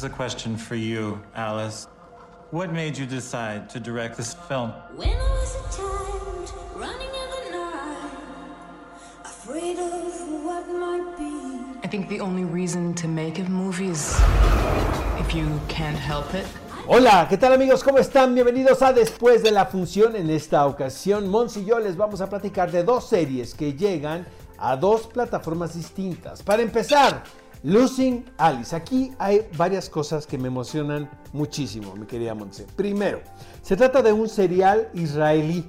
Is a question for you, Alice. What made you decide to direct this film? When I was a child, running in the night, afraid of what might be. I think the only reason to make a movie is if you can't help it. Hola, ¿qué tal amigos? ¿Cómo están? Bienvenidos a Después de la Función. En esta ocasión, Mons y yo les vamos a platicar de dos series que llegan a dos plataformas distintas. Para empezar, Losing Alice. Aquí hay varias cosas que me emocionan muchísimo, mi querida Monse. Primero, se trata de un serial israelí,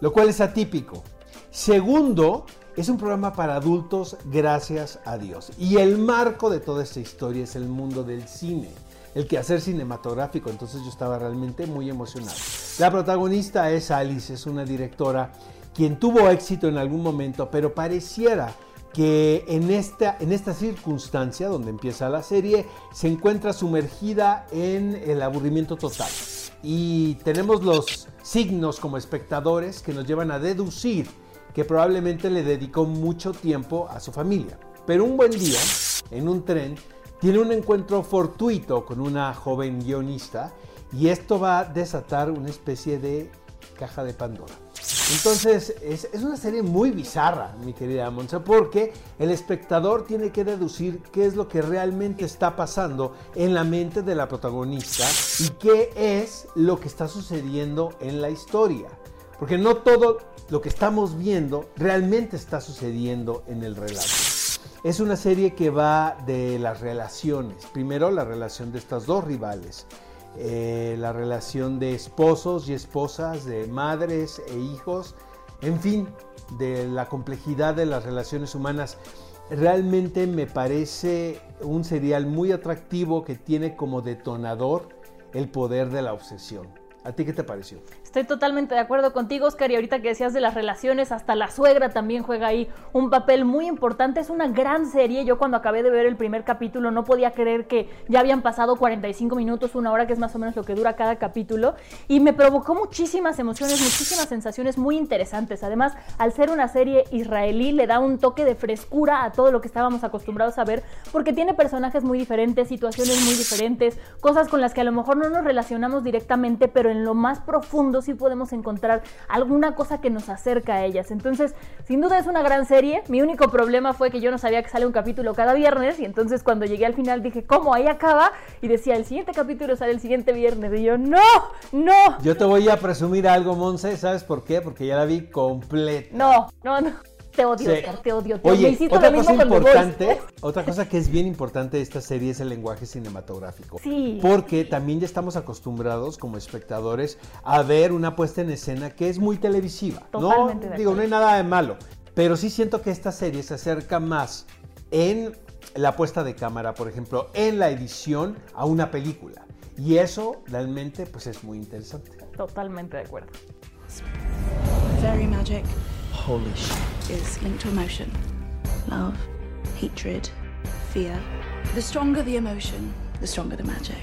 lo cual es atípico. Segundo, es un programa para adultos, gracias a Dios. Y el marco de toda esta historia es el mundo del cine, el quehacer cinematográfico. Entonces yo estaba realmente muy emocionado. La protagonista es Alice, es una directora quien tuvo éxito en algún momento, pero pareciera que en esta, en esta circunstancia donde empieza la serie se encuentra sumergida en el aburrimiento total. Y tenemos los signos como espectadores que nos llevan a deducir que probablemente le dedicó mucho tiempo a su familia. Pero un buen día, en un tren, tiene un encuentro fortuito con una joven guionista y esto va a desatar una especie de caja de Pandora. Entonces, es, una serie muy bizarra, mi querida Monza, porque el espectador tiene que deducir qué es lo que realmente está pasando en la mente de la protagonista y qué es lo que está sucediendo en la historia. Porque no todo lo que estamos viendo realmente está sucediendo en el relato. Es una serie que va de las relaciones. Primero, la relación de estas dos rivales. Eh, la relación de esposos y esposas, de madres e hijos, en fin, de la complejidad de las relaciones humanas. Realmente me parece un serial muy atractivo que tiene como detonador el poder de la obsesión. ¿A ti qué te pareció? Estoy totalmente de acuerdo contigo, Oscar, y ahorita que decías de las relaciones, hasta la suegra también juega ahí un papel muy importante. Es una gran serie. Yo cuando acabé de ver el primer capítulo no podía creer que ya habían pasado 45 minutos, una hora, que es más o menos lo que dura cada capítulo, y me provocó muchísimas emociones, muchísimas sensaciones muy interesantes. Además, al ser una serie israelí, le da un toque de frescura a todo lo que estábamos acostumbrados a ver, porque tiene personajes muy diferentes, situaciones muy diferentes, cosas con las que a lo mejor no nos relacionamos directamente, pero en lo más profundo sí podemos encontrar alguna cosa que nos acerca a ellas. Entonces, sin duda es una gran serie. Mi único problema fue que yo no sabía que sale un capítulo cada viernes y entonces cuando llegué al final dije, ¿cómo? Ahí acaba. Y decía, el siguiente capítulo sale el siguiente viernes. Y yo, no, no. Yo te voy a presumir algo, Monse. ¿Sabes por qué? Porque ya la vi completa. No, no, no. Te odio, Sí. Oscar, te odio. Te Oye, me hiciste otra lo cosa importante, otra cosa que es bien importante de esta serie es el lenguaje cinematográfico. Sí. Porque también ya estamos acostumbrados como espectadores a ver una puesta en escena que es muy televisiva. Totalmente no, digo, no hay nada de malo, pero sí siento que esta serie se acerca más en la puesta de cámara, por ejemplo, en la edición a una película. Y eso realmente pues es muy interesante. Totalmente de acuerdo. Fairy magic. Holy shit. Is linked to emotion. Love, hatred, fear. The stronger the emotion, the stronger the magic.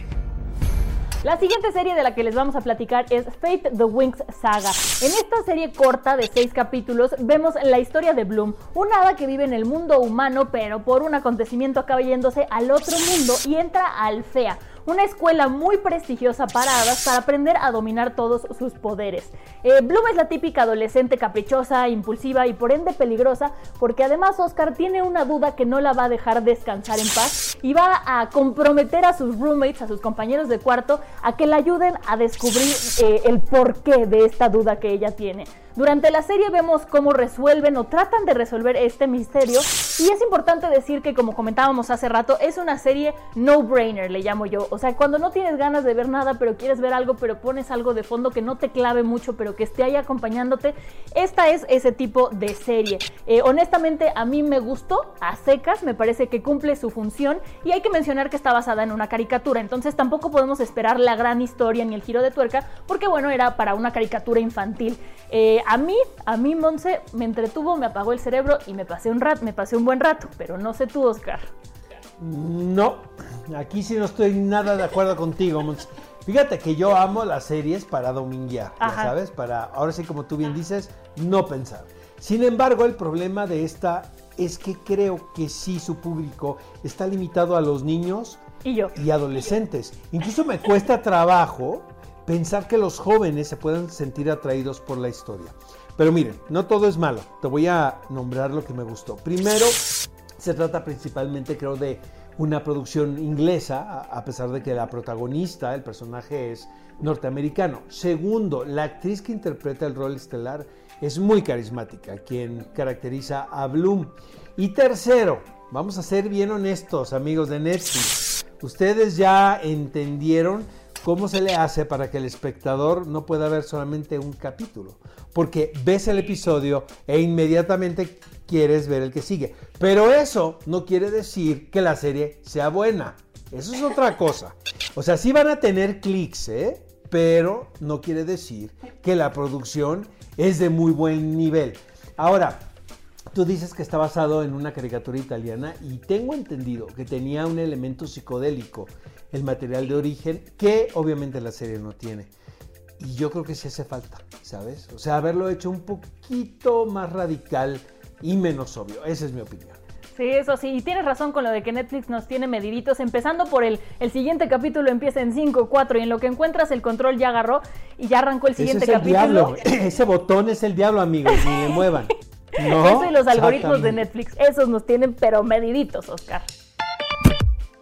La siguiente serie de la que les vamos a platicar es Fate the Wings Saga. En esta serie corta de seis capítulos vemos la historia de Bloom, un hada que vive en el mundo humano, pero por un acontecimiento acaba yéndose al otro mundo y entra a Alfea, una escuela muy prestigiosa para hadas para aprender a dominar todos sus poderes. Eh, Bloom es la típica adolescente caprichosa, impulsiva y por ende peligrosa, porque además Oscar tiene una duda que no la va a dejar descansar en paz y va a comprometer a sus roommates, a sus compañeros de cuarto, a que la ayuden a descubrir eh, el porqué de esta duda que ella tiene. Durante la serie vemos cómo resuelven o tratan de resolver este misterio y es importante decir que como comentábamos hace rato, es una serie no-brainer, le llamo yo. O sea, cuando no tienes ganas de ver nada, pero quieres ver algo, pero pones algo de fondo que no te clave mucho, pero que esté ahí acompañándote, esta es ese tipo de serie. Eh, honestamente, a mí me gustó a secas, me parece que cumple su función y hay que mencionar que está basada en una caricatura, entonces tampoco podemos esperar la gran historia ni el giro de tuerca, porque bueno, era para una caricatura infantil. Eh, a mí, a mí, Monse, me entretuvo, me apagó el cerebro y me pasé un rato, me pasé un buen rato, pero no sé tú, Oscar. No, aquí sí no estoy nada de acuerdo contigo, Monse. Fíjate que yo amo las series para dominguear, ya sabes, para, ahora sí como tú bien dices, no pensar. Sin embargo, el problema de esta es que creo que sí su público está limitado a los niños Y yo. y adolescentes. Incluso me cuesta trabajo pensar que los jóvenes se puedan sentir atraídos por la historia. Pero miren, no todo es malo. Te voy a nombrar lo que me gustó. Primero, se trata principalmente, creo, de una producción inglesa, a pesar de que la protagonista, el personaje es norteamericano. Segundo, la actriz que interpreta el rol estelar es muy carismática, quien caracteriza a Bloom. Y tercero, vamos a ser bien honestos, amigos de Netflix. Ustedes ya entendieron cómo se le hace para que el espectador no pueda ver solamente un capítulo. Porque ves el episodio e inmediatamente quieres ver el que sigue. Pero eso no quiere decir que la serie sea buena. Eso es otra cosa. O sea, sí van a tener clics, ¿eh? Pero no quiere decir que la producción es de muy buen nivel. Ahora, Tú dices que está basado en una caricatura italiana y tengo entendido que tenía un elemento psicodélico, el material de origen, que obviamente la serie no tiene. Y yo creo que sí hace falta, ¿sabes? O sea, haberlo hecho un poquito más radical y menos obvio. Esa es mi opinión. Sí, eso sí, y tienes razón con lo de que Netflix nos tiene mediditos, empezando por el, el siguiente capítulo empieza en 5, 4 y en lo que encuentras el control ya agarró y ya arrancó el Ese siguiente es el capítulo. diablo. Ese botón es el diablo, amigos. Ni le muevan. No, Eso y los algoritmos de. Netflix, esos nos tienen pero mediditos, Oscar.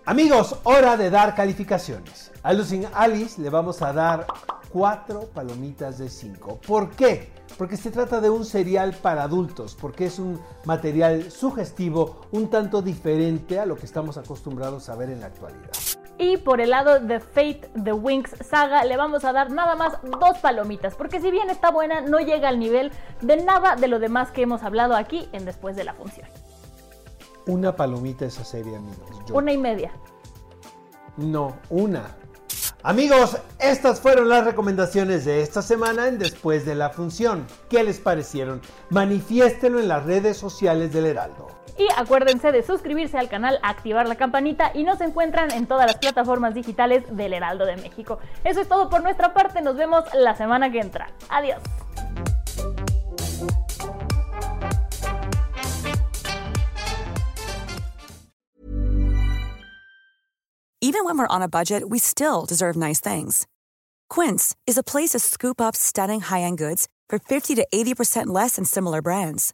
Amigos, hora de dar calificaciones. A Losing Alice le vamos a dar cuatro palomitas de 5. ¿Por qué? Porque se trata de un serial para adultos, porque es un material sugestivo un tanto diferente a lo que estamos acostumbrados a ver en la actualidad. Y por el lado de Fate The Winx Saga le vamos a dar nada más dos palomitas, porque si bien está buena, no llega al nivel de nada de lo demás que hemos hablado aquí en Después de la Función. Una palomita esa serie, amigos. Yo- Una y media. No, una. Amigos, estas fueron las recomendaciones de esta semana en Después de la Función. ¿Qué les parecieron? Manifiéstenlo en las redes sociales del Heraldo. Y acuérdense de suscribirse al canal, activar la campanita y nos encuentran en todas las plataformas digitales del Heraldo de México. Eso es todo por nuestra parte, nos vemos la semana que entra. Adiós. Even when we're on a budget, we still deserve nice things. Quince is a place to scoop up stunning high-end goods for 50 to 80% less than similar brands.